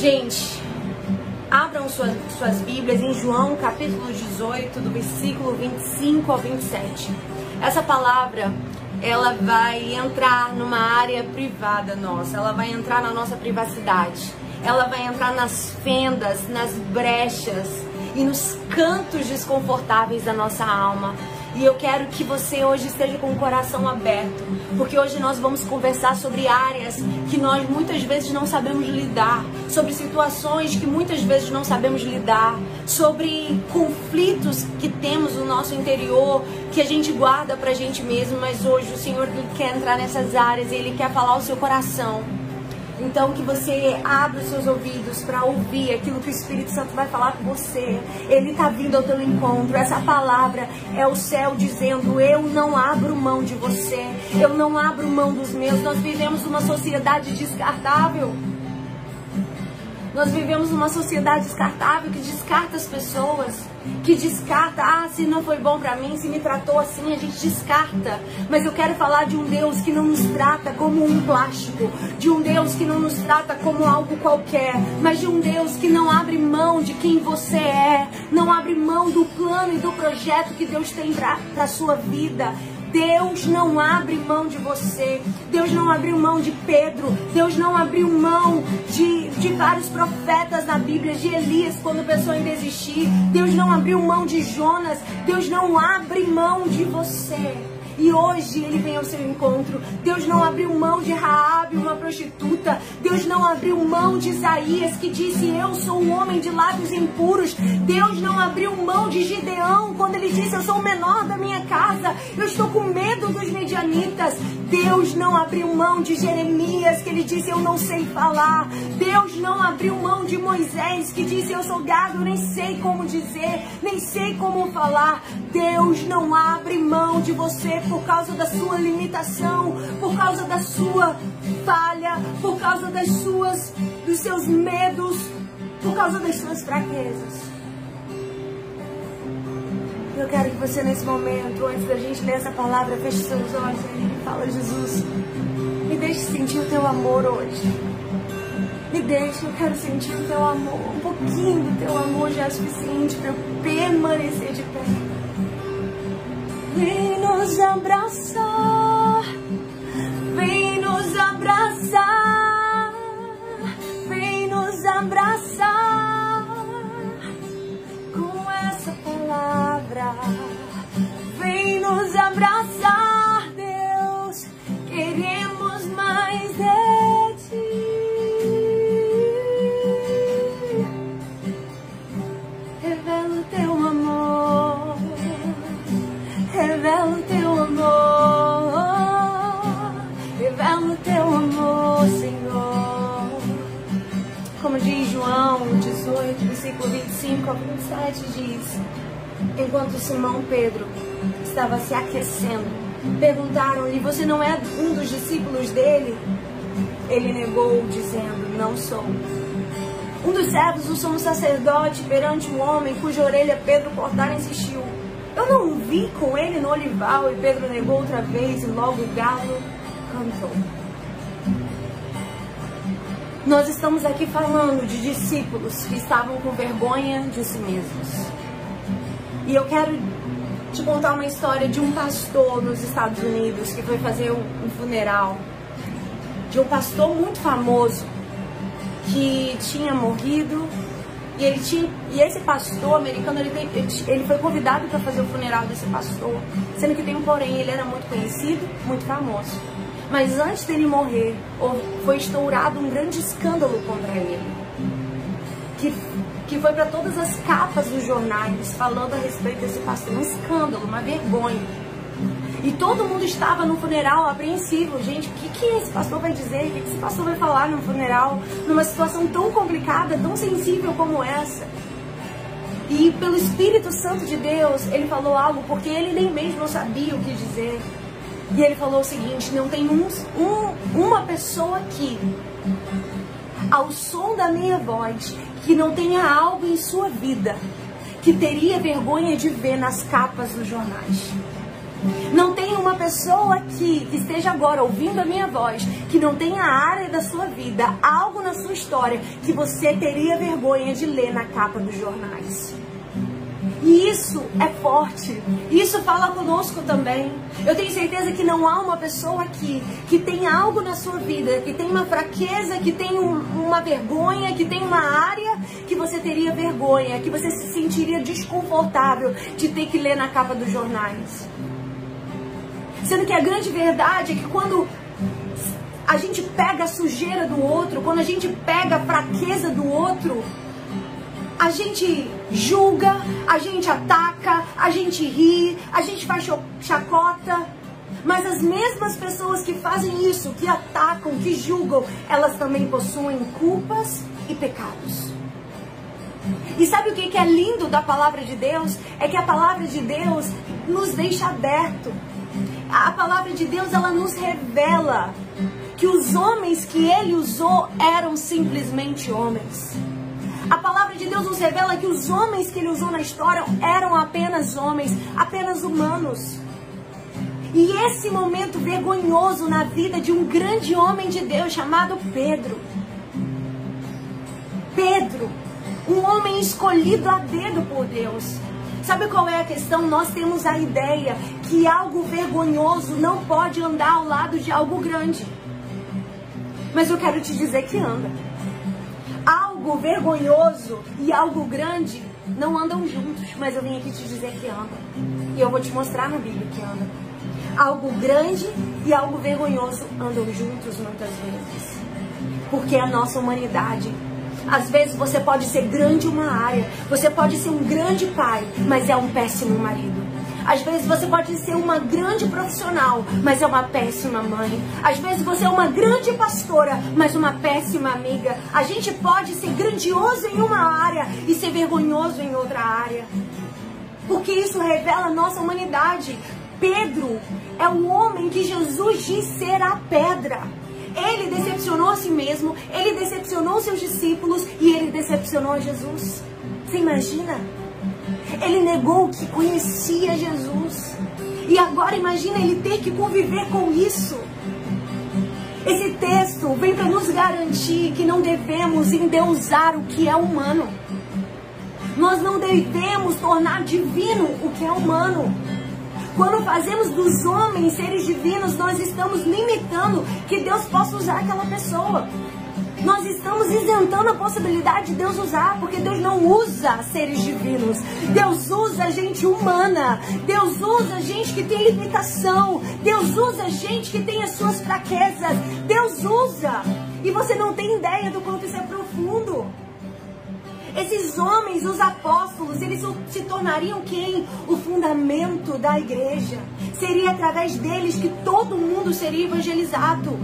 Gente, abram suas, suas Bíblias em João capítulo 18, do versículo 25 ao 27. Essa palavra, ela vai entrar numa área privada nossa, ela vai entrar na nossa privacidade, ela vai entrar nas fendas, nas brechas e nos cantos desconfortáveis da nossa alma. E eu quero que você hoje esteja com o coração aberto, porque hoje nós vamos conversar sobre áreas que nós muitas vezes não sabemos lidar, sobre situações que muitas vezes não sabemos lidar, sobre conflitos que temos no nosso interior, que a gente guarda pra gente mesmo, mas hoje o Senhor quer entrar nessas áreas e Ele quer falar ao seu coração. Então que você abra os seus ouvidos para ouvir aquilo que o Espírito Santo vai falar com você. Ele está vindo ao teu encontro. Essa palavra é o céu dizendo: Eu não abro mão de você. Eu não abro mão dos meus. Nós vivemos uma sociedade descartável. Nós vivemos uma sociedade descartável que descarta as pessoas, que descarta, ah, se não foi bom para mim, se me tratou assim, a gente descarta. Mas eu quero falar de um Deus que não nos trata como um plástico, de um Deus que não nos trata como algo qualquer, mas de um Deus que não abre mão de quem você é, não abre mão do plano e do projeto que Deus tem para sua vida. Deus não abre mão de você. Deus não abriu mão de Pedro. Deus não abriu mão de, de vários profetas na Bíblia, de Elias, quando pensou em desistir. Deus não abriu mão de Jonas. Deus não abre mão de você. E hoje ele vem ao seu encontro. Deus não abriu mão de Raabe, uma prostituta. Deus não abriu mão de Isaías, que disse: Eu sou um homem de lábios impuros. Deus não abriu mão de Gideão, quando ele disse: Eu sou o menor da minha casa. Eu estou com medo dos medianitas. Deus não abriu mão de Jeremias, que ele disse: Eu não sei falar. Deus não abriu mão de Moisés, que disse: Eu sou gado, nem sei como dizer, nem sei como falar. Deus não abre mão de você por causa da sua limitação, por causa da sua falha, por causa das suas, dos seus medos, por causa das suas fraquezas. Eu quero que você nesse momento, antes da gente ler essa palavra, feche seus olhos e fala, Jesus, me deixe sentir o teu amor hoje. Me deixe, eu quero sentir o teu amor. Um pouquinho do teu amor já é suficiente para eu permanecer de pé. Vem nos abraçar, vem nos abraçar, vem nos abraçar com essa palavra. Vem nos abraçar, Deus, queremos mais de Simão Pedro estava se aquecendo, perguntaram-lhe: Você não é um dos discípulos dele? Ele negou, dizendo: Não sou. Um dos servos do sumo sacerdote perante um homem cuja orelha Pedro cortara insistiu. Eu não vi com ele no olival e Pedro negou outra vez e logo o galo cantou. Nós estamos aqui falando de discípulos que estavam com vergonha de si mesmos. E eu quero te contar uma história de um pastor nos Estados Unidos que foi fazer um funeral de um pastor muito famoso que tinha morrido e ele tinha, e esse pastor americano, ele, tem, ele foi convidado para fazer o funeral desse pastor, sendo que tem um porém, ele era muito conhecido, muito famoso. Mas antes dele morrer, foi estourado um grande escândalo contra ele, que, que foi para todas as capas dos jornais falando a respeito desse pastor, um escândalo, uma vergonha. E todo mundo estava no funeral apreensivo. Gente, o que, que esse pastor vai dizer? O que, que esse pastor vai falar no funeral? Numa situação tão complicada, tão sensível como essa. E pelo Espírito Santo de Deus, ele falou algo porque ele nem mesmo sabia o que dizer. E ele falou o seguinte: não tem um, um, uma pessoa aqui, ao som da minha voz, que não tenha algo em sua vida que teria vergonha de ver nas capas dos jornais. Não tem uma pessoa que esteja agora ouvindo a minha voz, que não tenha área da sua vida, algo na sua história que você teria vergonha de ler na capa dos jornais. E isso é forte. Isso fala conosco também. Eu tenho certeza que não há uma pessoa aqui que tem algo na sua vida, que tem uma fraqueza, que tem um, uma vergonha, que tem uma área que você teria vergonha, que você se sentiria desconfortável de ter que ler na capa dos jornais. Sendo que a grande verdade é que quando a gente pega a sujeira do outro, quando a gente pega a fraqueza do outro, a gente julga, a gente ataca, a gente ri, a gente faz chacota. Mas as mesmas pessoas que fazem isso, que atacam, que julgam, elas também possuem culpas e pecados. E sabe o que é lindo da palavra de Deus? É que a palavra de Deus nos deixa aberto. A palavra de Deus ela nos revela que os homens que ele usou eram simplesmente homens. A palavra de Deus nos revela que os homens que ele usou na história eram apenas homens, apenas humanos. E esse momento vergonhoso na vida de um grande homem de Deus chamado Pedro. Pedro, um homem escolhido a dedo por Deus. Sabe qual é a questão? Nós temos a ideia que algo vergonhoso não pode andar ao lado de algo grande. Mas eu quero te dizer que anda algo vergonhoso e algo grande não andam juntos, mas eu vim aqui te dizer que andam. E eu vou te mostrar na Bíblia que andam. Algo grande e algo vergonhoso andam juntos muitas vezes. Porque é a nossa humanidade às vezes você pode ser grande uma área, você pode ser um grande pai, mas é um péssimo marido. Às vezes você pode ser uma grande profissional, mas é uma péssima mãe. Às vezes você é uma grande pastora, mas uma péssima amiga. A gente pode ser grandioso em uma área e ser vergonhoso em outra área. Porque isso revela a nossa humanidade. Pedro é o homem que Jesus disse ser a pedra. Ele decepcionou a si mesmo, ele decepcionou seus discípulos e ele decepcionou Jesus. Você imagina? Ele negou que conhecia Jesus. E agora imagina ele ter que conviver com isso. Esse texto vem para nos garantir que não devemos endeusar o que é humano. Nós não devemos tornar divino o que é humano. Quando fazemos dos homens seres divinos, nós estamos limitando que Deus possa usar aquela pessoa nós estamos isentando a possibilidade de Deus usar, porque Deus não usa seres divinos. Deus usa gente humana. Deus usa gente que tem limitação. Deus usa gente que tem as suas fraquezas. Deus usa. E você não tem ideia do quanto isso é profundo. Esses homens, os apóstolos, eles se tornariam quem? O fundamento da igreja. Seria através deles que todo mundo seria evangelizado.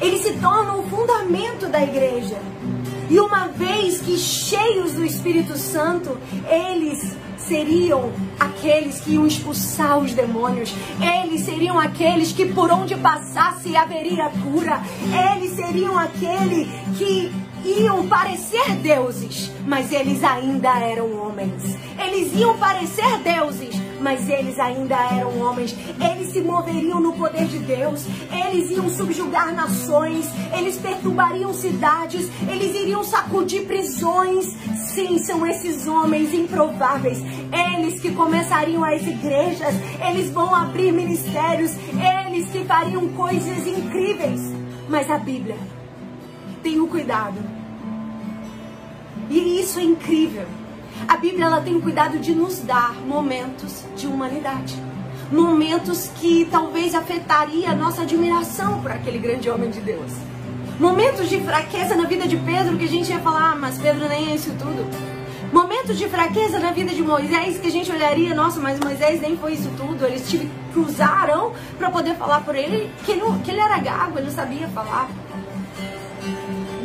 Eles se tornam o fundamento da igreja. E uma vez que cheios do Espírito Santo, eles seriam aqueles que iam expulsar os demônios. Eles seriam aqueles que por onde passasse haveria cura. Eles seriam aquele que iam parecer deuses, mas eles ainda eram homens. Eles iam parecer deuses, mas eles ainda eram homens. Eles se moveriam no poder de Deus. Eles iam subjugar nações. Eles perturbariam cidades. Eles iriam sacudir prisões. Sim, são esses homens improváveis. Eles que começariam as igrejas. Eles vão abrir ministérios. Eles que fariam coisas incríveis. Mas a Bíblia tem o cuidado. E isso é incrível a Bíblia ela tem cuidado de nos dar momentos de humanidade. Momentos que talvez afetaria a nossa admiração por aquele grande homem de Deus. Momentos de fraqueza na vida de Pedro que a gente ia falar, ah, mas Pedro nem é isso tudo. Momentos de fraqueza na vida de Moisés que a gente olharia, nossa, mas Moisés nem foi isso tudo. Eles tive que usar Arão para poder falar por ele que, não, que ele era gago, ele não sabia falar.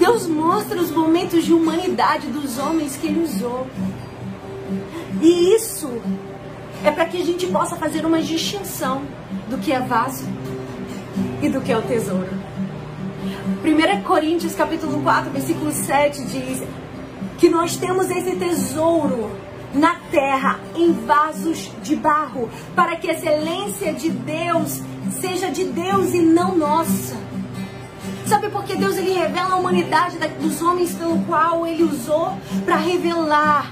Deus mostra os momentos de humanidade dos homens que ele usou. E isso é para que a gente possa fazer uma distinção do que é vaso e do que é o tesouro. 1 Coríntios capítulo 4, versículo 7 diz que nós temos esse tesouro na terra em vasos de barro, para que a excelência de Deus seja de Deus e não nossa. Sabe por que Deus ele revela a humanidade dos homens pelo qual ele usou para revelar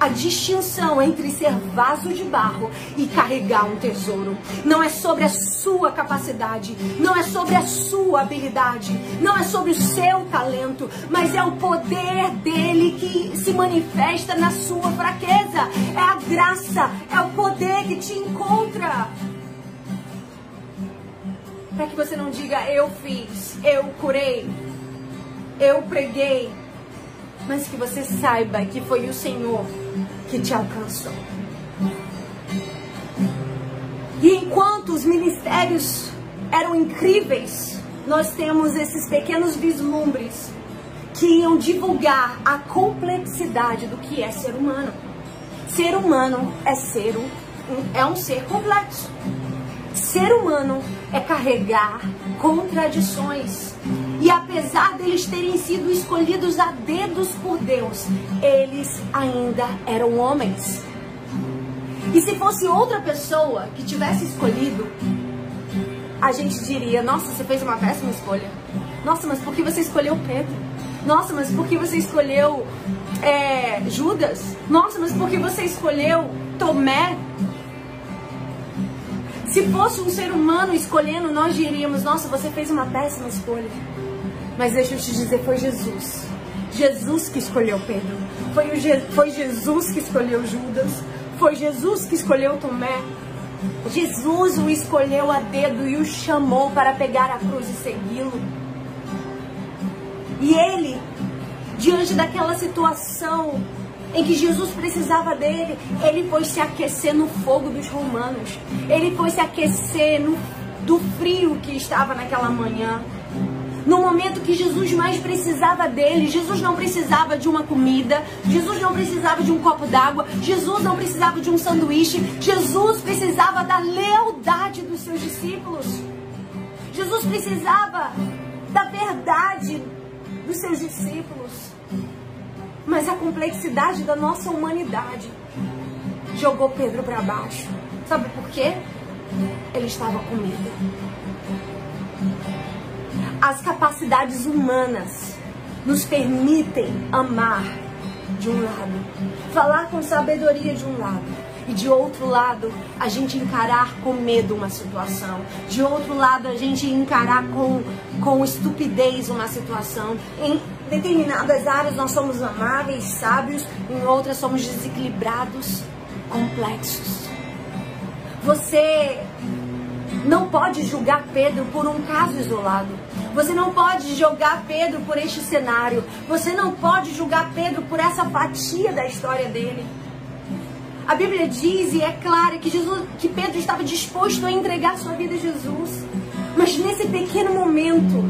a distinção entre ser vaso de barro e carregar um tesouro. Não é sobre a sua capacidade, não é sobre a sua habilidade, não é sobre o seu talento, mas é o poder dele que se manifesta na sua fraqueza. É a graça, é o poder que te encontra. Para que você não diga eu fiz, eu curei, eu preguei, mas que você saiba que foi o Senhor que te alcançou. E enquanto os ministérios eram incríveis, nós temos esses pequenos vislumbres que iam divulgar a complexidade do que é ser humano. Ser humano é ser um, é um ser complexo. Ser humano é carregar contradições. E apesar deles terem sido escolhidos a dedos por Deus, eles ainda eram homens. E se fosse outra pessoa que tivesse escolhido, a gente diria: Nossa, você fez uma péssima escolha. Nossa, mas por que você escolheu Pedro? Nossa, mas por que você escolheu é, Judas? Nossa, mas por que você escolheu Tomé? Se fosse um ser humano escolhendo, nós diríamos: Nossa, você fez uma péssima escolha. Mas deixa eu te dizer: foi Jesus. Jesus que escolheu Pedro. Foi, Je foi Jesus que escolheu Judas. Foi Jesus que escolheu Tomé. Jesus o escolheu a dedo e o chamou para pegar a cruz e segui-lo. E ele, diante daquela situação em que Jesus precisava dele, ele foi se aquecer no fogo dos romanos. Ele foi se aquecer no, do frio que estava naquela manhã. No momento que Jesus mais precisava dele, Jesus não precisava de uma comida, Jesus não precisava de um copo d'água, Jesus não precisava de um sanduíche, Jesus precisava da lealdade dos seus discípulos. Jesus precisava da verdade dos seus discípulos. Mas a complexidade da nossa humanidade jogou Pedro para baixo. Sabe por quê? Ele estava com medo. As capacidades humanas nos permitem amar de um lado, falar com sabedoria de um lado, e de outro lado, a gente encarar com medo uma situação. De outro lado, a gente encarar com, com estupidez uma situação. Em determinadas áreas nós somos amáveis, sábios, em outras somos desequilibrados, complexos. Você não pode julgar Pedro por um caso isolado. Você não pode julgar Pedro por este cenário. Você não pode julgar Pedro por essa fatia da história dele. A Bíblia diz e é clara que, Jesus, que Pedro estava disposto a entregar sua vida a Jesus. Mas nesse pequeno momento,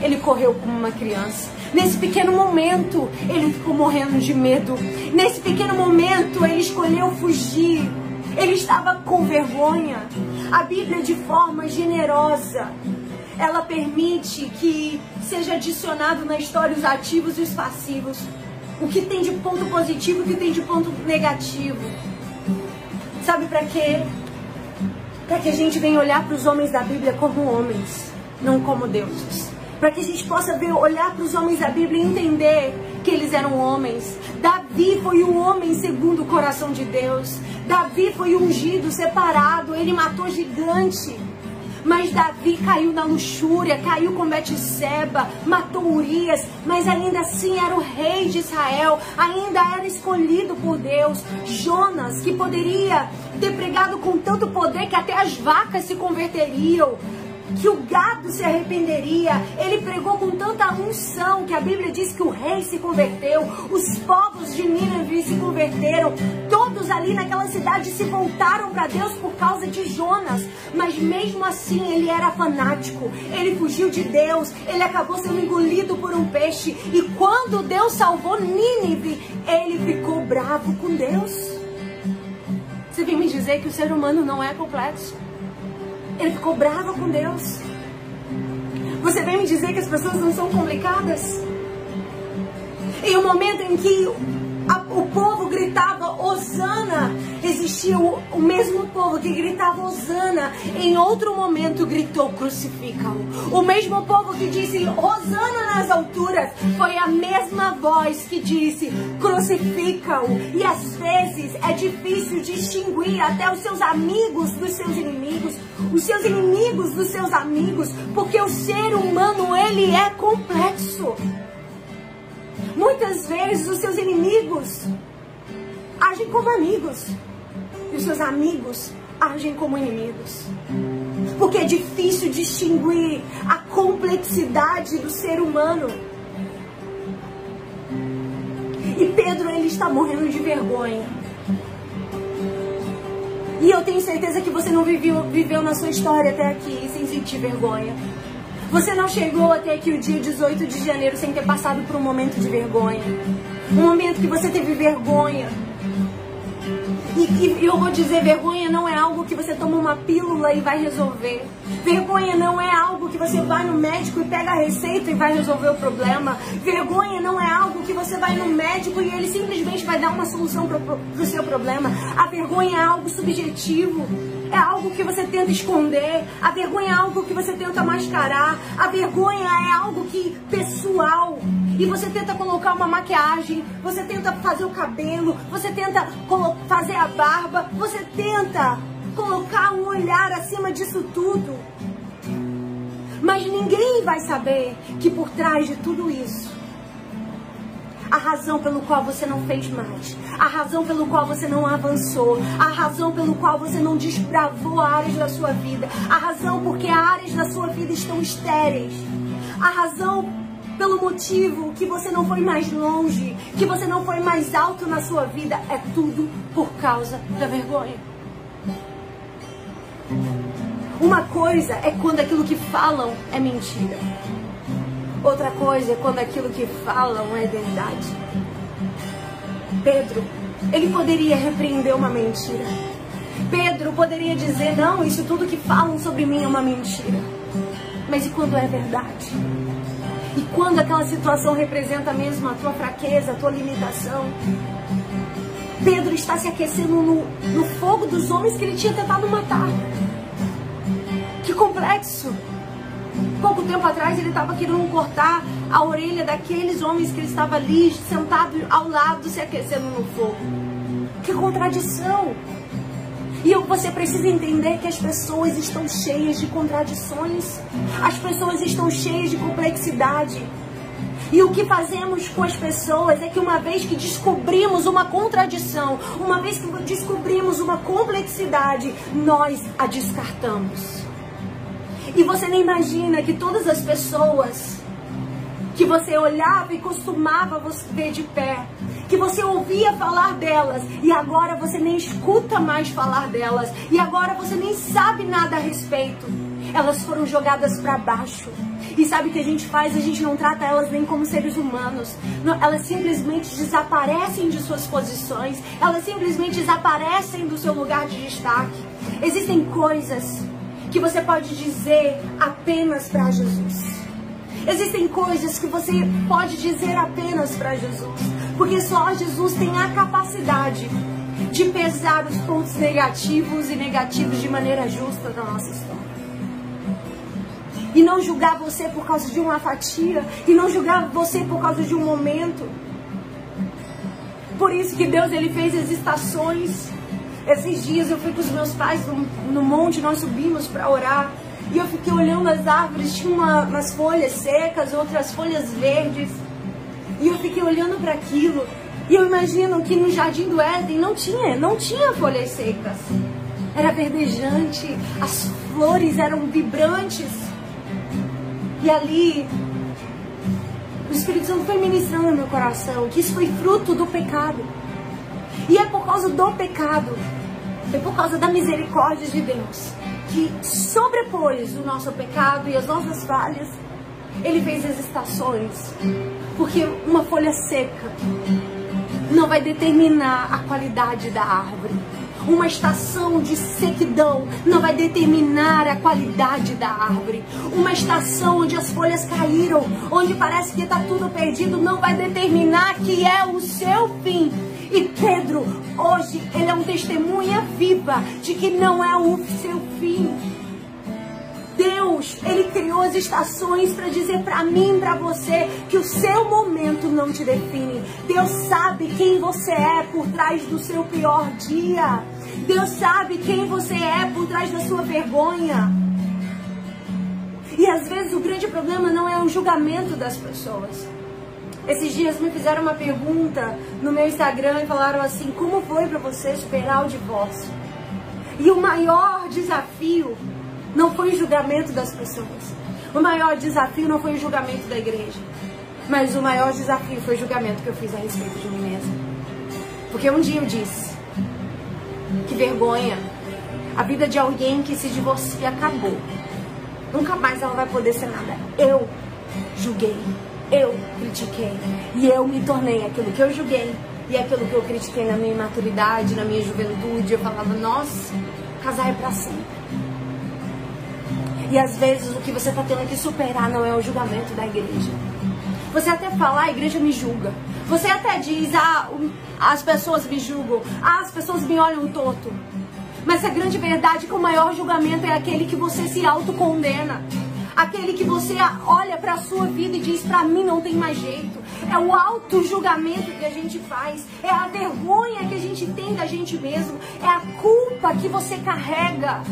ele correu como uma criança. Nesse pequeno momento, ele ficou morrendo de medo. Nesse pequeno momento, ele escolheu fugir. Ele estava com vergonha. A Bíblia, de forma generosa, ela permite que seja adicionado na história os ativos e os passivos o que tem de ponto positivo, o que tem de ponto negativo. Sabe para quê? Para que a gente venha olhar para os homens da Bíblia como homens, não como deuses. Para que a gente possa ver, olhar para os homens da Bíblia e entender que eles eram homens. Davi foi um homem segundo o coração de Deus. Davi foi ungido, separado, ele matou gigante. Mas Davi caiu na luxúria, caiu com Betseba, matou Urias, mas ainda assim era o rei de Israel, ainda era escolhido por Deus. Jonas, que poderia ter pregado com tanto poder que até as vacas se converteriam que o gado se arrependeria. Ele pregou com tanta unção que a Bíblia diz que o rei se converteu, os povos de Nínive se converteram, todos ali naquela cidade se voltaram para Deus por causa de Jonas. Mas mesmo assim ele era fanático, ele fugiu de Deus, ele acabou sendo engolido por um peixe. E quando Deus salvou Nínive, ele ficou bravo com Deus. Você vem me dizer que o ser humano não é complexo? Ele ficou bravo com Deus. Você vem me dizer que as pessoas não são complicadas? Em um momento em que o povo gritava Osana, o, mesmo povo que gritava Osana, em outro momento gritou crucifica-o. O mesmo povo que disse Osana nas alturas, foi a mesma voz que disse crucifica-o. E às vezes é difícil distinguir até os seus amigos dos seus inimigos, os seus inimigos dos seus amigos, porque o ser humano ele é complexo. Muitas vezes os seus inimigos agem como amigos os seus amigos agem como inimigos. Porque é difícil distinguir a complexidade do ser humano. E Pedro, ele está morrendo de vergonha. E eu tenho certeza que você não viveu, viveu na sua história até aqui sem sentir vergonha. Você não chegou até aqui o dia 18 de janeiro sem ter passado por um momento de vergonha. Um momento que você teve vergonha. E, e eu vou dizer, vergonha não é algo que você toma uma pílula e vai resolver. Vergonha não é algo que você vai no médico e pega a receita e vai resolver o problema. Vergonha não é algo que você vai no médico e ele simplesmente vai dar uma solução para o seu problema. A vergonha é algo subjetivo é algo que você tenta esconder, a vergonha é algo que você tenta mascarar, a vergonha é algo que pessoal. E você tenta colocar uma maquiagem, você tenta fazer o cabelo, você tenta fazer a barba, você tenta colocar um olhar acima disso tudo. Mas ninguém vai saber que por trás de tudo isso a razão pelo qual você não fez mais, a razão pelo qual você não avançou, a razão pelo qual você não desbravou áreas da sua vida, a razão porque áreas da sua vida estão estéreis, a razão pelo motivo que você não foi mais longe, que você não foi mais alto na sua vida, é tudo por causa da vergonha. Uma coisa é quando aquilo que falam é mentira. Outra coisa é quando aquilo que falam é verdade. Pedro, ele poderia repreender uma mentira. Pedro poderia dizer: Não, isso tudo que falam sobre mim é uma mentira. Mas e quando é verdade? E quando aquela situação representa mesmo a tua fraqueza, a tua limitação? Pedro está se aquecendo no, no fogo dos homens que ele tinha tentado matar. Que complexo! Pouco tempo atrás ele estava querendo cortar a orelha daqueles homens que ele estava ali sentado ao lado se aquecendo no fogo. Que contradição! E você precisa entender que as pessoas estão cheias de contradições. As pessoas estão cheias de complexidade. E o que fazemos com as pessoas é que uma vez que descobrimos uma contradição, uma vez que descobrimos uma complexidade, nós a descartamos. E você nem imagina que todas as pessoas que você olhava e costumava ver de pé, que você ouvia falar delas e agora você nem escuta mais falar delas e agora você nem sabe nada a respeito. Elas foram jogadas para baixo. E sabe o que a gente faz? A gente não trata elas nem como seres humanos. Não, elas simplesmente desaparecem de suas posições. Elas simplesmente desaparecem do seu lugar de destaque. Existem coisas que você pode dizer apenas para Jesus. Existem coisas que você pode dizer apenas para Jesus, porque só Jesus tem a capacidade de pesar os pontos negativos e negativos de maneira justa da nossa história. E não julgar você por causa de uma fatia, e não julgar você por causa de um momento. Por isso que Deus ele fez as estações esses dias eu fui com os meus pais no, no monte, nós subimos para orar. E eu fiquei olhando as árvores, tinha uma, umas folhas secas, outras folhas verdes. E eu fiquei olhando para aquilo. E eu imagino que no jardim do Éden não tinha, não tinha folhas secas. Era verdejante, as flores eram vibrantes. E ali o Espírito Santo foi ministrando no meu coração que isso foi fruto do pecado. E é por causa do pecado foi por causa da misericórdia de Deus que sobrepôs o nosso pecado e as nossas falhas. Ele fez as estações. Porque uma folha seca não vai determinar a qualidade da árvore. Uma estação de sequidão não vai determinar a qualidade da árvore. Uma estação onde as folhas caíram, onde parece que está tudo perdido, não vai determinar que é o seu fim. E Pedro, hoje, ele é um testemunha viva de que não é o seu fim. Deus, ele criou as estações para dizer para mim, para você, que o seu momento não te define. Deus sabe quem você é por trás do seu pior dia. Deus sabe quem você é por trás da sua vergonha. E às vezes o grande problema não é o julgamento das pessoas. Esses dias me fizeram uma pergunta no meu Instagram e falaram assim: como foi para você superar o divórcio? E o maior desafio não foi o julgamento das pessoas. O maior desafio não foi o julgamento da igreja. Mas o maior desafio foi o julgamento que eu fiz a respeito de mim mesma. Porque um dia eu disse: que vergonha. A vida de alguém que se divorcia acabou. Nunca mais ela vai poder ser nada. Eu julguei eu critiquei. E eu me tornei aquilo que eu julguei. E aquilo que eu critiquei na minha imaturidade, na minha juventude. Eu falava, nossa, casar é pra sempre. E às vezes o que você está tendo que superar não é o julgamento da igreja. Você até fala, ah, a igreja me julga. Você até diz, ah, as pessoas me julgam. Ah, as pessoas me olham torto. Mas a grande verdade é que o maior julgamento é aquele que você se autocondena aquele que você olha para a sua vida e diz: para mim não tem mais jeito. É o auto-julgamento que a gente faz, é a vergonha que a gente tem da gente mesmo, é a culpa que você carrega.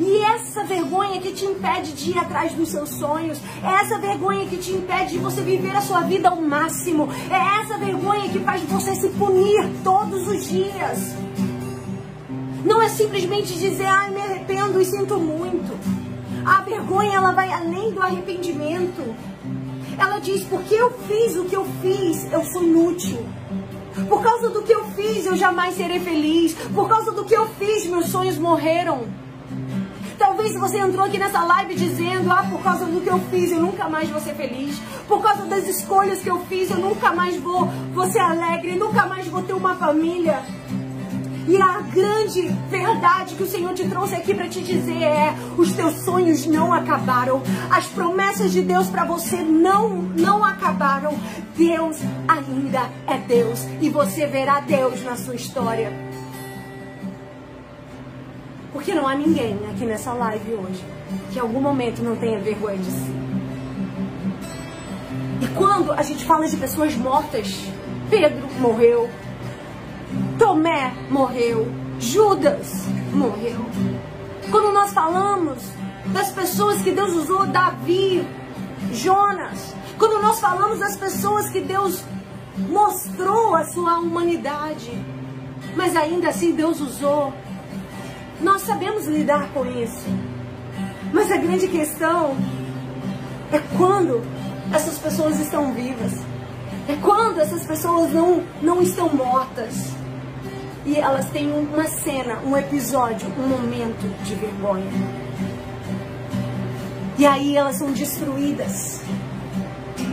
E essa vergonha que te impede de ir atrás dos seus sonhos, é essa vergonha que te impede de você viver a sua vida ao máximo, é essa vergonha que faz você se punir todos os dias. Não é simplesmente dizer, ai, me arrependo e sinto muito. A vergonha ela vai além do arrependimento. Ela diz: porque eu fiz o que eu fiz, eu sou inútil. Por causa do que eu fiz, eu jamais serei feliz. Por causa do que eu fiz, meus sonhos morreram. Talvez você entrou aqui nessa live dizendo: Ah, por causa do que eu fiz, eu nunca mais vou ser feliz. Por causa das escolhas que eu fiz, eu nunca mais vou, vou ser alegre. Nunca mais vou ter uma família. E a grande verdade que o Senhor te trouxe aqui para te dizer é: os teus sonhos não acabaram. As promessas de Deus para você não não acabaram. Deus ainda é Deus e você verá Deus na sua história. Porque não há ninguém aqui nessa live hoje que em algum momento não tenha vergonha de si. E quando a gente fala de pessoas mortas, Pedro morreu, Tomé morreu, Judas morreu. Quando nós falamos das pessoas que Deus usou, Davi, Jonas, quando nós falamos das pessoas que Deus mostrou a sua humanidade, mas ainda assim Deus usou, nós sabemos lidar com isso. Mas a grande questão é quando essas pessoas estão vivas. É quando essas pessoas não, não estão mortas e elas têm uma cena, um episódio, um momento de vergonha. E aí elas são destruídas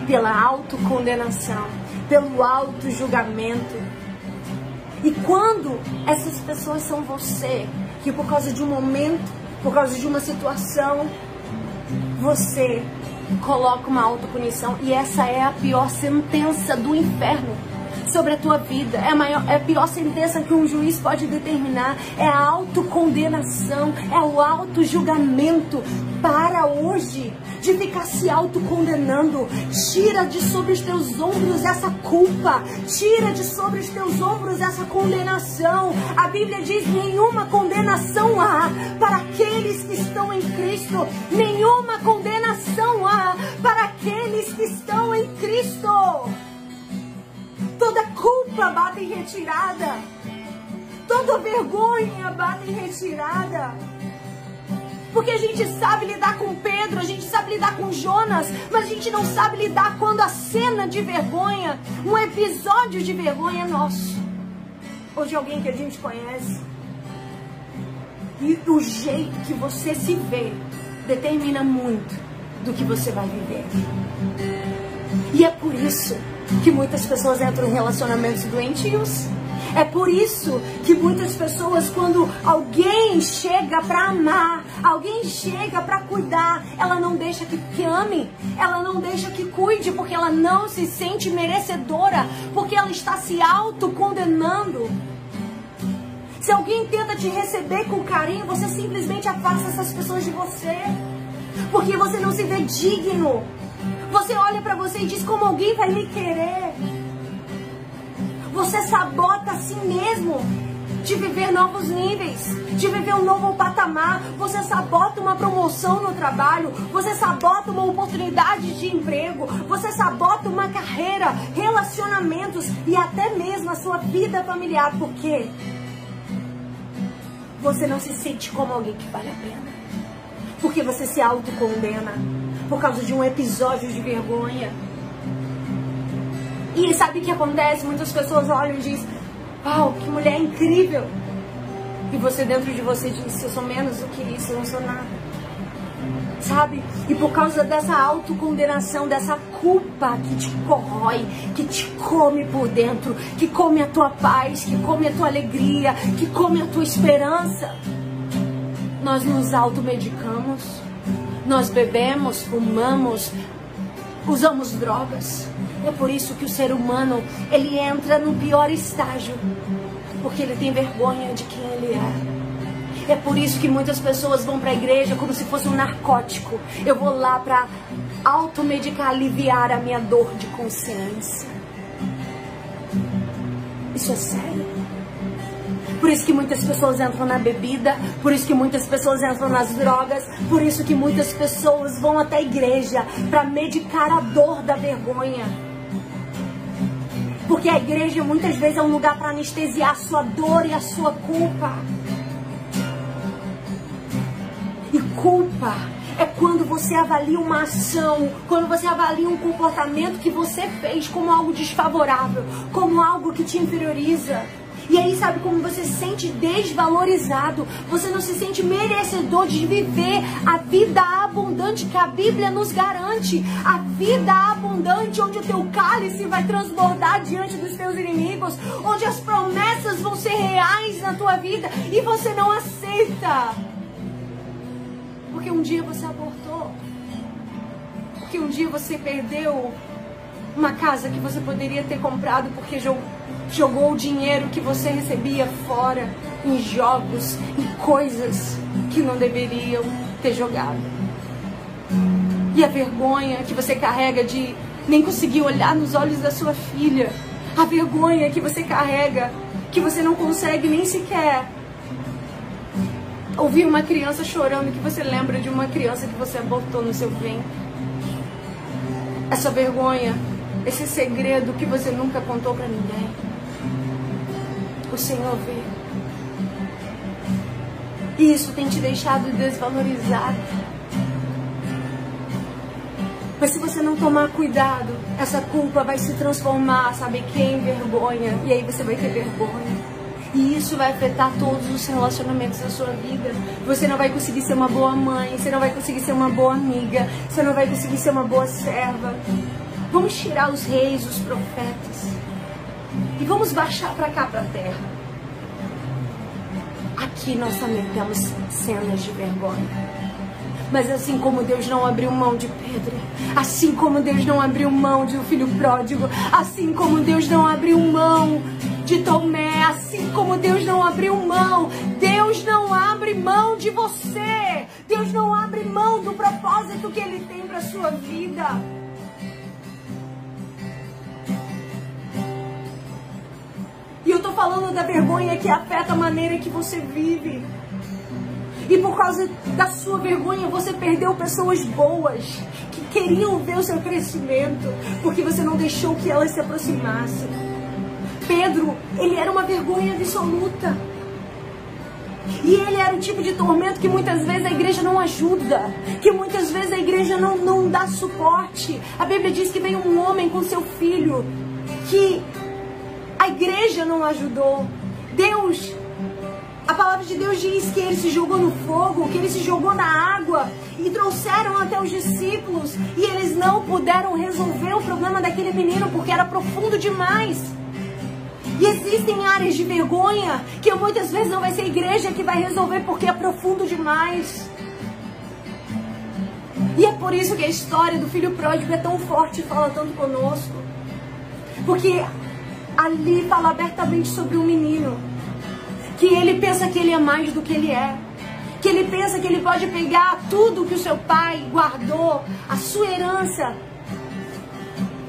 pela autocondenação, pelo auto-julgamento. E quando essas pessoas são você, que por causa de um momento, por causa de uma situação, você coloca uma autopunição e essa é a pior sentença do inferno sobre a tua vida. É a, maior, é a pior sentença que um juiz pode determinar. É a autocondenação, é o auto-julgamento. Para hoje de ficar se autocondenando. Tira de sobre os teus ombros essa culpa. Tira de sobre os teus ombros essa condenação. A Bíblia diz: nenhuma condenação há para aqueles que estão em Cristo. Nenhuma condenação há para aqueles que estão em Cristo. Toda culpa bate em retirada. Toda vergonha bate em retirada. Porque a gente sabe lidar com Pedro, a gente sabe lidar com Jonas, mas a gente não sabe lidar quando a cena de vergonha, um episódio de vergonha é nosso. Ou de alguém que a gente conhece. E o jeito que você se vê determina muito do que você vai viver. E é por isso que muitas pessoas entram em relacionamentos doentios. É por isso que muitas pessoas, quando alguém chega para amar, alguém chega para cuidar, ela não deixa que, que ame, ela não deixa que cuide, porque ela não se sente merecedora, porque ela está se autocondenando. Se alguém tenta te receber com carinho, você simplesmente afasta essas pessoas de você. Porque você não se vê digno. Você olha para você e diz como alguém vai me querer. Você sabota a si mesmo de viver novos níveis, de viver um novo patamar. Você sabota uma promoção no trabalho, você sabota uma oportunidade de emprego, você sabota uma carreira, relacionamentos e até mesmo a sua vida familiar. Por quê? Você não se sente como alguém que vale a pena. Porque você se autocondena por causa de um episódio de vergonha. E sabe o que acontece? Muitas pessoas olham e dizem: Uau, que mulher incrível! E você dentro de você diz: Eu sou menos do que isso, eu não sou nada. Sabe? E por causa dessa autocondenação, dessa culpa que te corrói, que te come por dentro, que come a tua paz, que come a tua alegria, que come a tua esperança, nós nos automedicamos, nós bebemos, fumamos, usamos drogas. É por isso que o ser humano, ele entra no pior estágio, porque ele tem vergonha de quem ele é. É por isso que muitas pessoas vão para a igreja como se fosse um narcótico. Eu vou lá para automedicar, aliviar a minha dor de consciência. Isso é sério. Por isso que muitas pessoas entram na bebida, por isso que muitas pessoas entram nas drogas, por isso que muitas pessoas vão até a igreja para medicar a dor da vergonha. Porque a igreja muitas vezes é um lugar para anestesiar a sua dor e a sua culpa. E culpa é quando você avalia uma ação, quando você avalia um comportamento que você fez como algo desfavorável, como algo que te inferioriza. E aí, sabe como você se sente desvalorizado? Você não se sente merecedor de viver a vida abundante que a Bíblia nos garante. A vida abundante, onde o teu cálice vai transbordar diante dos teus inimigos, onde as promessas vão ser reais na tua vida e você não aceita. Porque um dia você abortou. Porque um dia você perdeu uma casa que você poderia ter comprado porque jogou jogou o dinheiro que você recebia fora em jogos e coisas que não deveriam ter jogado. E a vergonha que você carrega de nem conseguir olhar nos olhos da sua filha. A vergonha que você carrega que você não consegue nem sequer ouvir uma criança chorando que você lembra de uma criança que você abortou no seu ventre. Essa vergonha, esse segredo que você nunca contou para ninguém o Senhor vê. E isso tem te deixado desvalorizado. Mas se você não tomar cuidado, essa culpa vai se transformar, sabe quem? Vergonha. E aí você vai ter vergonha. E isso vai afetar todos os relacionamentos da sua vida. Você não vai conseguir ser uma boa mãe, você não vai conseguir ser uma boa amiga, você não vai conseguir ser uma boa serva. Vamos tirar os reis, os profetas. E vamos baixar para cá, para a terra. Aqui nós também temos cenas de vergonha. Mas assim como Deus não abriu mão de Pedro, assim como Deus não abriu mão de um filho pródigo, assim como Deus não abriu mão de Tomé, assim como Deus não abriu mão, Deus não abre mão de você. Deus não abre mão do propósito que Ele tem para sua vida. E eu tô falando da vergonha que afeta a maneira que você vive. E por causa da sua vergonha, você perdeu pessoas boas que queriam ver o seu crescimento, porque você não deixou que elas se aproximassem. Pedro, ele era uma vergonha absoluta. E ele era o tipo de tormento que muitas vezes a igreja não ajuda, que muitas vezes a igreja não, não dá suporte. A Bíblia diz que veio um homem com seu filho que a igreja não ajudou. Deus, a palavra de Deus diz que ele se jogou no fogo, que ele se jogou na água e trouxeram até os discípulos e eles não puderam resolver o problema daquele menino porque era profundo demais. E existem áreas de vergonha que muitas vezes não vai ser a igreja que vai resolver porque é profundo demais. E é por isso que a história do filho pródigo é tão forte e fala tanto conosco. Porque ali fala abertamente sobre um menino que ele pensa que ele é mais do que ele é. Que ele pensa que ele pode pegar tudo que o seu pai guardou, a sua herança,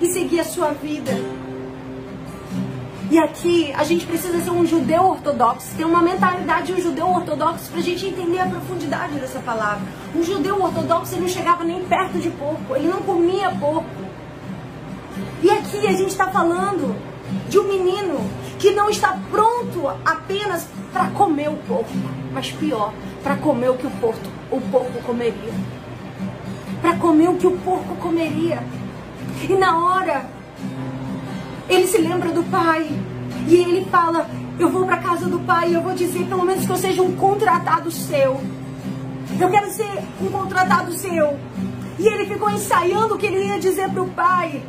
e seguir a sua vida. E aqui a gente precisa ser um judeu ortodoxo, ter uma mentalidade de um judeu ortodoxo para a gente entender a profundidade dessa palavra. Um judeu ortodoxo ele não chegava nem perto de porco, ele não comia porco. E aqui a gente está falando de um menino que não está pronto apenas para comer o porco, mas pior, para comer o que o porco, o porco comeria. Para comer o que o porco comeria. E na hora ele se lembra do pai. E ele fala: Eu vou para casa do pai e eu vou dizer, pelo menos, que eu seja um contratado seu. Eu quero ser um contratado seu. E ele ficou ensaiando o que ele ia dizer para o pai.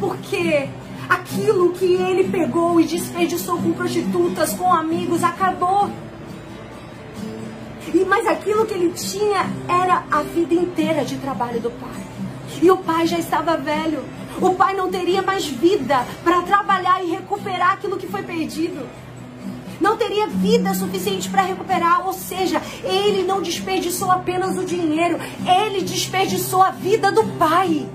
Porque aquilo que ele pegou e desperdiçou com prostitutas, com amigos, acabou. E mas aquilo que ele tinha era a vida inteira de trabalho do pai. E o pai já estava velho. O pai não teria mais vida para trabalhar e recuperar aquilo que foi perdido. Não teria vida suficiente para recuperar, ou seja, ele não desperdiçou apenas o dinheiro, ele desperdiçou a vida do pai.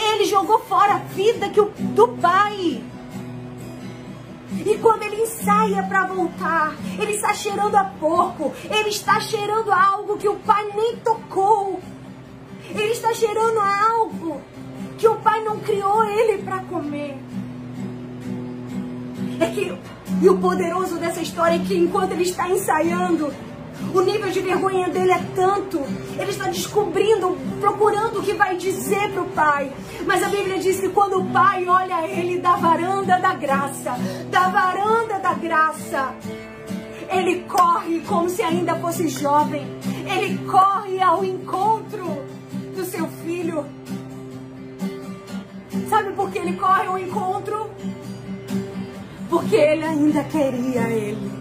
Ele jogou fora a vida que o, do pai. E quando ele ensaia para voltar, ele está cheirando a porco, ele está cheirando algo que o pai nem tocou. Ele está cheirando algo que o pai não criou ele para comer. É que, e o poderoso dessa história é que enquanto ele está ensaiando, o nível de vergonha dele é tanto. Ele está descobrindo, procurando o que vai dizer para o pai. Mas a Bíblia diz que quando o pai olha ele da varanda da graça, da varanda da graça, ele corre como se ainda fosse jovem. Ele corre ao encontro do seu filho. Sabe por que ele corre ao encontro? Porque ele ainda queria ele.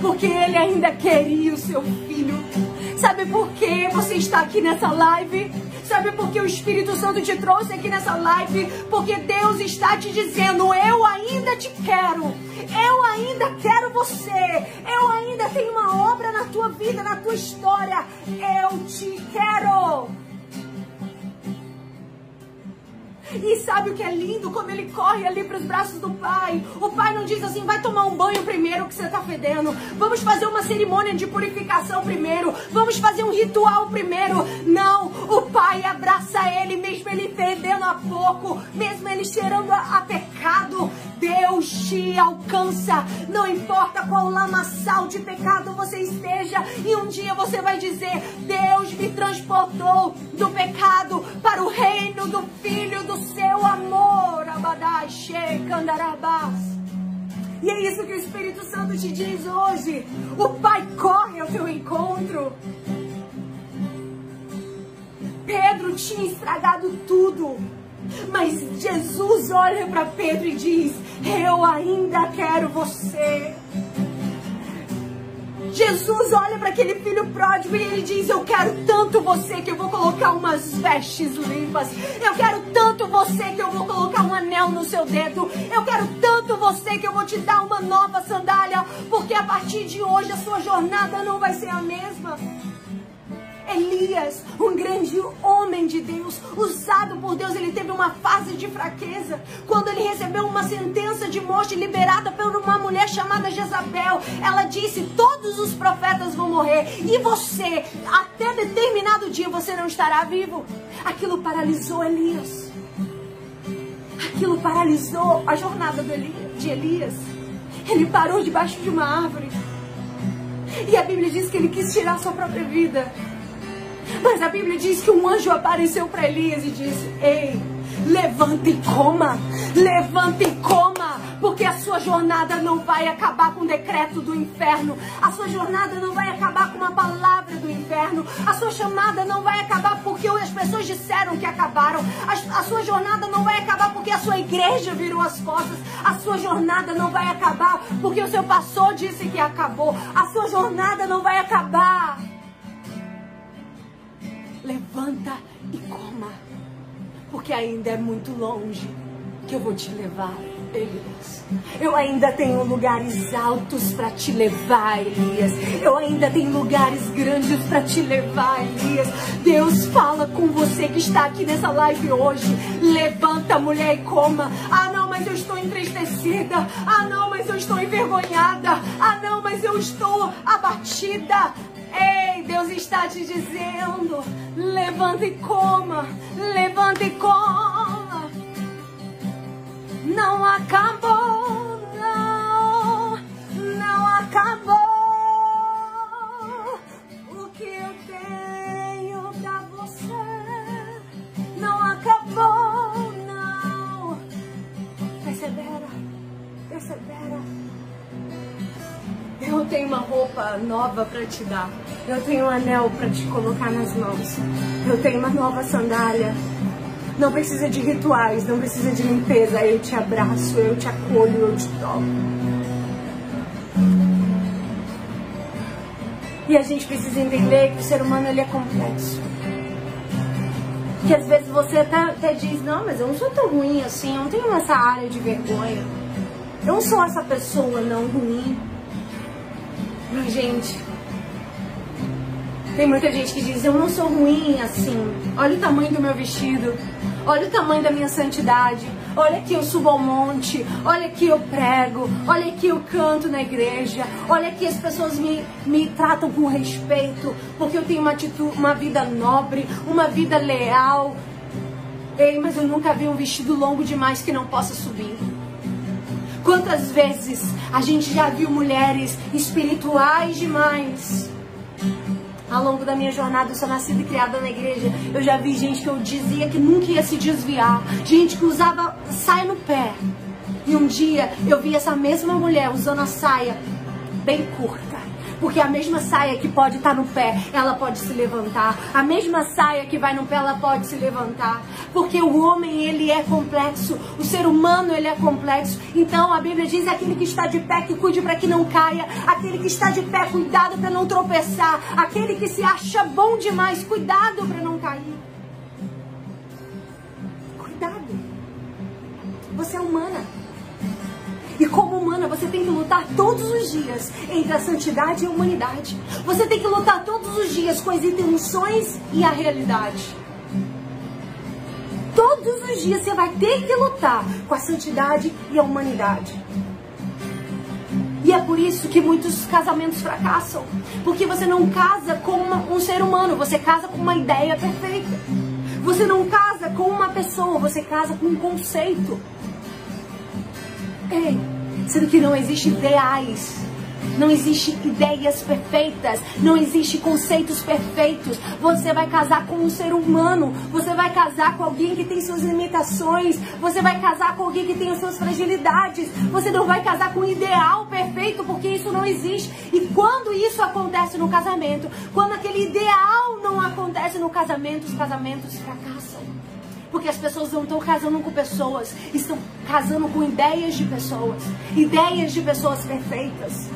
Porque ele ainda queria o seu filho. Sabe por que você está aqui nessa live? Sabe por que o Espírito Santo te trouxe aqui nessa live? Porque Deus está te dizendo: Eu ainda te quero. Eu ainda quero você. Eu ainda tenho uma obra na tua vida, na tua história. Eu te quero. E sabe o que é lindo? Quando ele corre ali para os braços do pai. O pai não diz assim: vai tomar um banho primeiro que você está fedendo. Vamos fazer uma cerimônia de purificação primeiro. Vamos fazer um ritual primeiro. Não. O pai abraça a pouco, mesmo ele cheirando a, a pecado. Deus te alcança. Não importa qual lamaçal de pecado você esteja. E um dia você vai dizer: Deus me transportou do pecado para o reino do Filho do seu amor. Abadai, Shekandarabás. E é isso que o Espírito Santo te diz hoje. O Pai corre ao teu encontro. Pedro tinha estragado tudo. Mas Jesus olha para Pedro e diz: Eu ainda quero você. Jesus olha para aquele filho pródigo e ele diz: Eu quero tanto você que eu vou colocar umas vestes limpas. Eu quero tanto você que eu vou colocar um anel no seu dedo. Eu quero tanto você que eu vou te dar uma nova sandália. Porque a partir de hoje a sua jornada não vai ser a mesma. Elias, um grande homem de Deus, usado por Deus, ele teve uma fase de fraqueza. Quando ele recebeu uma sentença de morte liberada por uma mulher chamada Jezabel, ela disse: Todos os profetas vão morrer e você, até determinado dia, você não estará vivo. Aquilo paralisou Elias. Aquilo paralisou a jornada de Elias. Ele parou debaixo de uma árvore. E a Bíblia diz que ele quis tirar sua própria vida. Mas a Bíblia diz que um anjo apareceu para Elias e disse: Ei, levanta e coma, levanta e coma, porque a sua jornada não vai acabar com o decreto do inferno, a sua jornada não vai acabar com uma palavra do inferno, a sua chamada não vai acabar porque as pessoas disseram que acabaram, a, a sua jornada não vai acabar porque a sua igreja virou as costas, a sua jornada não vai acabar porque o seu pastor disse que acabou, a sua jornada não vai acabar. Levanta e coma, porque ainda é muito longe que eu vou te levar, Elias. Eu ainda tenho lugares altos para te levar, Elias. Eu ainda tenho lugares grandes para te levar, Elias. Deus fala com você que está aqui nessa live hoje. Levanta, mulher, e coma. Ah, não, mas eu estou entristecida. Ah, não, mas eu estou envergonhada. Ah, não, mas eu estou abatida. Ei, Deus está te dizendo: levanta e coma, levanta e coma. Não acabou, não, não acabou. O que eu tenho pra você não acabou, não. Persevera, persevera. Eu tenho uma roupa nova para te dar. Eu tenho um anel para te colocar nas mãos. Eu tenho uma nova sandália. Não precisa de rituais, não precisa de limpeza. Eu te abraço, eu te acolho, eu te toco. E a gente precisa entender que o ser humano ele é complexo. Que às vezes você até, até diz, não, mas eu não sou tão ruim assim, eu não tenho essa área de vergonha. Eu não sou essa pessoa não ruim. Gente, tem muita gente que diz: Eu não sou ruim assim. Olha o tamanho do meu vestido. Olha o tamanho da minha santidade. Olha aqui eu subo ao monte. Olha aqui eu prego. Olha aqui eu canto na igreja. Olha aqui as pessoas me, me tratam com respeito. Porque eu tenho uma, atitude, uma vida nobre, uma vida leal. Ei, mas eu nunca vi um vestido longo demais que não possa subir. Quantas vezes a gente já viu mulheres espirituais demais? Ao longo da minha jornada, eu sou nascida e criada na igreja. Eu já vi gente que eu dizia que nunca ia se desviar. Gente que usava saia no pé. E um dia eu vi essa mesma mulher usando a saia bem curta. Porque a mesma saia que pode estar no pé, ela pode se levantar. A mesma saia que vai no pé, ela pode se levantar. Porque o homem, ele é complexo. O ser humano, ele é complexo. Então a Bíblia diz: aquele que está de pé, que cuide para que não caia. Aquele que está de pé, cuidado para não tropeçar. Aquele que se acha bom demais, cuidado para não cair. Cuidado. Você é humana. Você tem que lutar todos os dias entre a santidade e a humanidade. Você tem que lutar todos os dias com as intenções e a realidade. Todos os dias você vai ter que lutar com a santidade e a humanidade. E é por isso que muitos casamentos fracassam. Porque você não casa com uma, um ser humano, você casa com uma ideia perfeita. Você não casa com uma pessoa, você casa com um conceito. Ei, sendo que não existe ideais. Não existe ideias perfeitas, não existe conceitos perfeitos. Você vai casar com um ser humano, você vai casar com alguém que tem suas limitações, você vai casar com alguém que tem as suas fragilidades. Você não vai casar com um ideal perfeito, porque isso não existe. E quando isso acontece no casamento, quando aquele ideal não acontece no casamento, os casamentos fracassam. Porque as pessoas não estão casando com pessoas, estão casando com ideias de pessoas, ideias de pessoas perfeitas.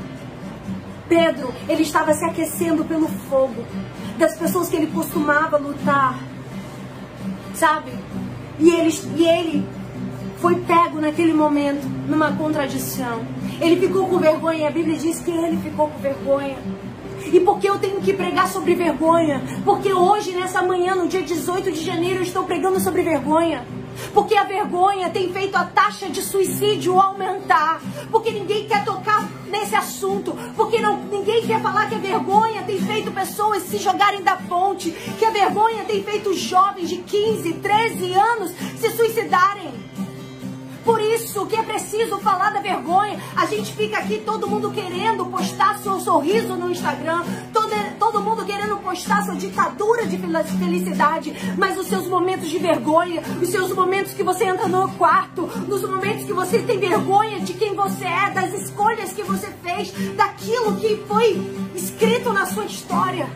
Pedro, ele estava se aquecendo pelo fogo das pessoas que ele costumava lutar, sabe? E ele, e ele foi pego naquele momento numa contradição. Ele ficou com vergonha, a Bíblia diz que ele ficou com vergonha. E por que eu tenho que pregar sobre vergonha? Porque hoje, nessa manhã, no dia 18 de janeiro, eu estou pregando sobre vergonha. Porque a vergonha tem feito a taxa de suicídio aumentar. Porque ninguém quer tocar nesse assunto. Porque não, ninguém quer falar que a vergonha tem feito pessoas se jogarem da ponte. Que a vergonha tem feito jovens de 15, 13 anos se suicidarem. Por isso que é preciso falar da vergonha. A gente fica aqui todo mundo querendo postar seu sorriso no Instagram, todo, todo mundo querendo postar sua ditadura de felicidade, mas os seus momentos de vergonha, os seus momentos que você entra no quarto, nos momentos que você tem vergonha de quem você é, das escolhas que você fez, daquilo que foi escrito na sua história.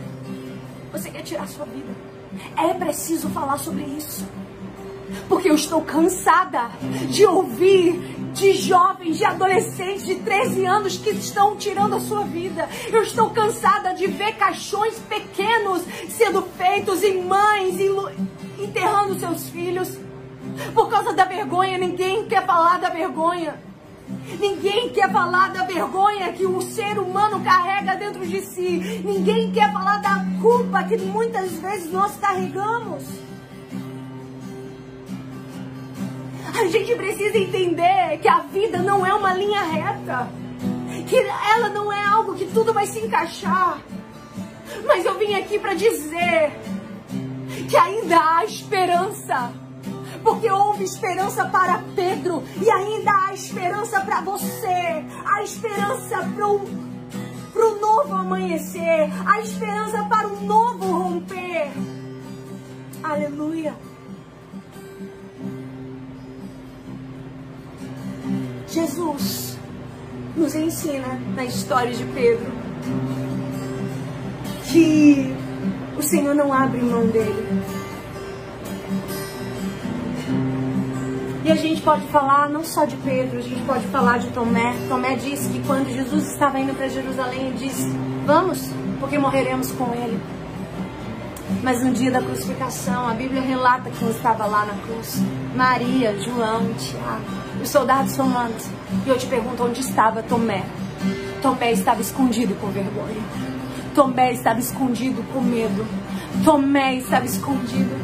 Você quer tirar sua vida. É preciso falar sobre isso. Porque eu estou cansada de ouvir de jovens, de adolescentes de 13 anos que estão tirando a sua vida. Eu estou cansada de ver caixões pequenos sendo feitos em mães, enterrando seus filhos. Por causa da vergonha, ninguém quer falar da vergonha. Ninguém quer falar da vergonha que o ser humano carrega dentro de si. Ninguém quer falar da culpa que muitas vezes nós carregamos. A gente precisa entender que a vida não é uma linha reta. Que ela não é algo que tudo vai se encaixar. Mas eu vim aqui para dizer que ainda há esperança. Porque houve esperança para Pedro e ainda há esperança para você. Há esperança para o novo amanhecer, a esperança para o novo romper. Aleluia. Jesus nos ensina na história de Pedro que o Senhor não abre mão dele. E a gente pode falar não só de Pedro, a gente pode falar de Tomé. Tomé disse que quando Jesus estava indo para Jerusalém, ele disse: Vamos, porque morreremos com ele. Mas no dia da crucificação, a Bíblia relata quem estava lá na cruz: Maria, João Tiago os soldados romanos. E eu te pergunto onde estava Tomé. Tomé estava escondido com vergonha. Tomé estava escondido com medo. Tomé estava escondido.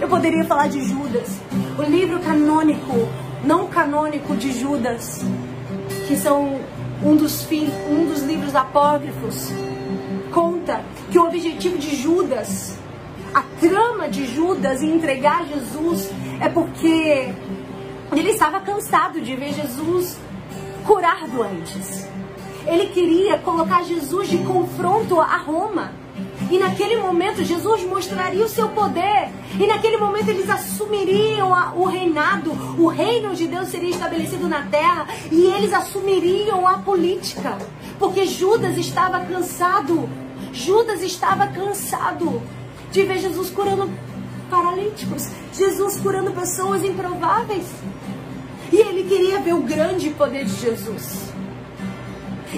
Eu poderia falar de Judas. O livro canônico, não canônico de Judas, que são um dos, um dos livros apócrifos, conta que o objetivo de Judas, a trama de Judas em entregar Jesus, é porque ele estava cansado de ver Jesus curar doentes. Ele queria colocar Jesus de confronto a Roma. E naquele momento Jesus mostraria o seu poder. E naquele momento eles assumiriam o reinado. O reino de Deus seria estabelecido na terra. E eles assumiriam a política. Porque Judas estava cansado. Judas estava cansado de ver Jesus curando paralíticos. Jesus curando pessoas improváveis. E ele queria ver o grande poder de Jesus.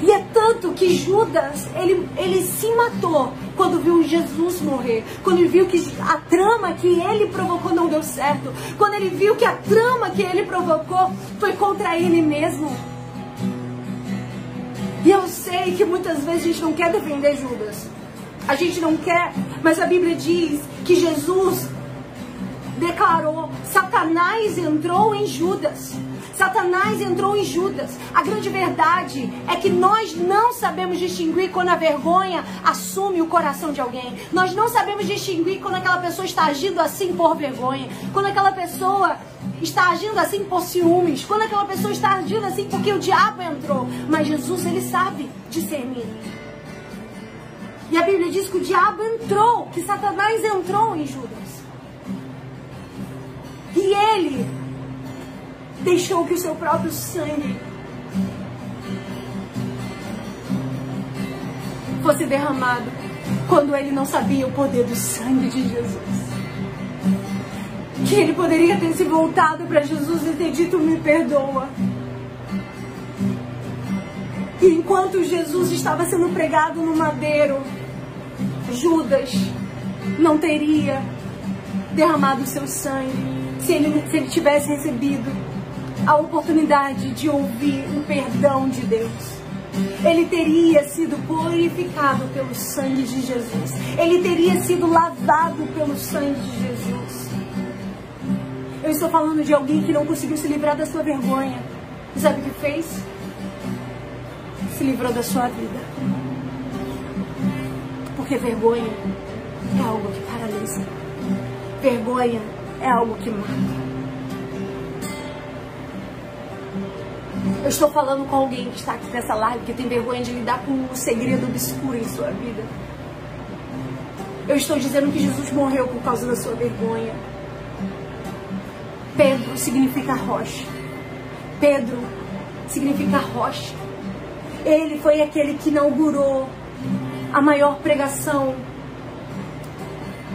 E é tanto que Judas, ele, ele se matou quando viu Jesus morrer. Quando viu que a trama que ele provocou não deu certo. Quando ele viu que a trama que ele provocou foi contra ele mesmo. E eu sei que muitas vezes a gente não quer defender Judas. A gente não quer, mas a Bíblia diz que Jesus declarou: Satanás entrou em Judas. Satanás entrou em Judas. A grande verdade é que nós não sabemos distinguir quando a vergonha assume o coração de alguém. Nós não sabemos distinguir quando aquela pessoa está agindo assim por vergonha. Quando aquela pessoa está agindo assim por ciúmes. Quando aquela pessoa está agindo assim porque o diabo entrou. Mas Jesus, ele sabe discernir. E a Bíblia diz que o diabo entrou, que Satanás entrou em Judas. E ele deixou que o seu próprio sangue fosse derramado quando ele não sabia o poder do sangue de Jesus. Que ele poderia ter se voltado para Jesus e ter dito: Me perdoa. E enquanto Jesus estava sendo pregado no madeiro, Judas não teria derramado seu sangue se ele, se ele tivesse recebido a oportunidade de ouvir o perdão de Deus. Ele teria sido purificado pelo sangue de Jesus. Ele teria sido lavado pelo sangue de Jesus. Eu estou falando de alguém que não conseguiu se livrar da sua vergonha. E sabe o que fez? Se livrou da sua vida. Porque vergonha é algo que paralisa. Vergonha é algo que mata. Eu estou falando com alguém que está aqui nessa live que tem vergonha de lidar com um segredo obscuro em sua vida. Eu estou dizendo que Jesus morreu por causa da sua vergonha. Pedro significa rocha. Pedro significa rocha. Ele foi aquele que inaugurou a maior pregação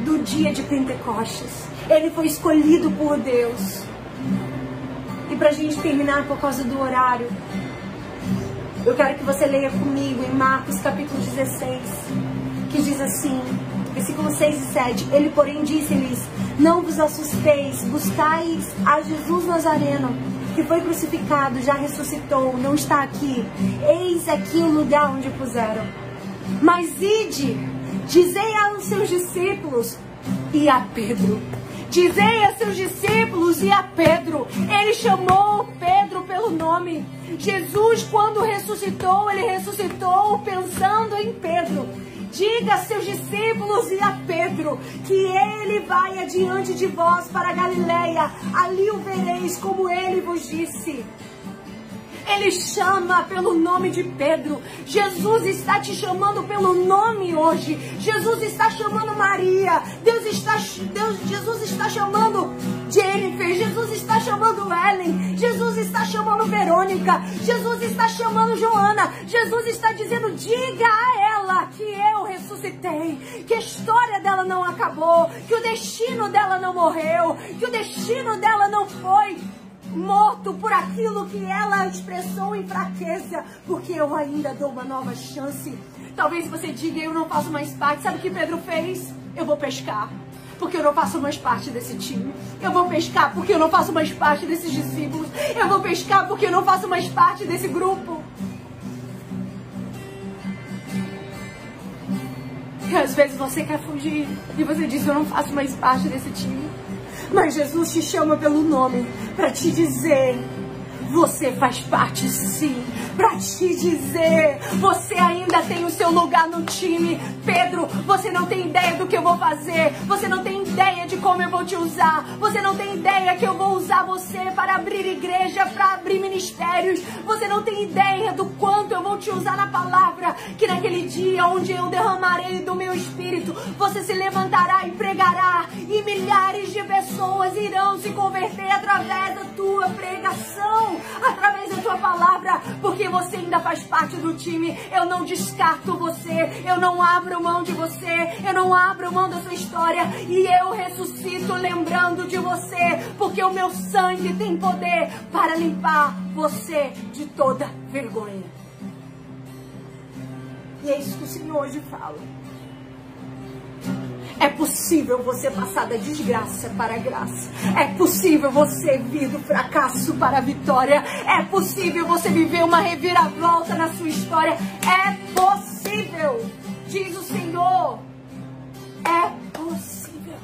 do dia de Pentecostes. Ele foi escolhido por Deus. E para a gente terminar por causa do horário, eu quero que você leia comigo em Marcos capítulo 16, que diz assim, versículos 6 e 7. Ele, porém, disse-lhes: Não vos assusteis, buscais a Jesus Nazareno, que foi crucificado, já ressuscitou, não está aqui. Eis aqui o lugar onde puseram. Mas ide, dizei aos seus discípulos e a Pedro. Dizei a seus discípulos e a Pedro. Ele chamou Pedro pelo nome. Jesus, quando ressuscitou, ele ressuscitou pensando em Pedro. Diga a seus discípulos e a Pedro que ele vai adiante de vós para Galiléia. Ali o vereis como ele vos disse. Ele chama pelo nome de Pedro. Jesus está te chamando pelo nome hoje. Jesus está chamando Maria. Deus está, Deus, Jesus está chamando Jennifer. Jesus está chamando Ellen. Jesus está chamando Verônica. Jesus está chamando Joana. Jesus está dizendo: diga a ela que eu ressuscitei, que a história dela não acabou, que o destino dela não morreu, que o destino dela não foi morto por aquilo que ela expressou em fraqueza, porque eu ainda dou uma nova chance. Talvez você diga, eu não faço mais parte. Sabe o que Pedro fez? Eu vou pescar. Porque eu não faço mais parte desse time. Eu vou pescar porque eu não faço mais parte desses discípulos. Eu vou pescar porque eu não faço mais parte desse grupo. E às vezes você quer fugir e você diz: Eu não faço mais parte desse time. Mas Jesus te chama pelo nome para te dizer você faz parte sim. Pra te dizer, você ainda tem o seu lugar no time. Pedro, você não tem ideia do que eu vou fazer. Você não tem ideia de como eu vou te usar. Você não tem ideia que eu vou usar você para abrir igreja, para abrir ministérios. Você não tem ideia do quanto eu vou te usar na palavra. Que naquele dia onde eu derramarei do meu espírito, você se levantará e pregará. E milhares de pessoas irão se converter através da tua pregação através da tua palavra, porque você ainda faz parte do time. Eu não descarto você, eu não abro mão de você, eu não abro mão da sua história e eu ressuscito lembrando de você, porque o meu sangue tem poder para limpar você de toda vergonha. E é isso que o Senhor hoje fala. É possível você passar da desgraça para a graça. É possível você vir do fracasso para a vitória. É possível você viver uma reviravolta na sua história. É possível, diz o Senhor. É possível.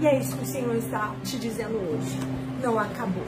E é isso que o Senhor está te dizendo hoje. Não acabou.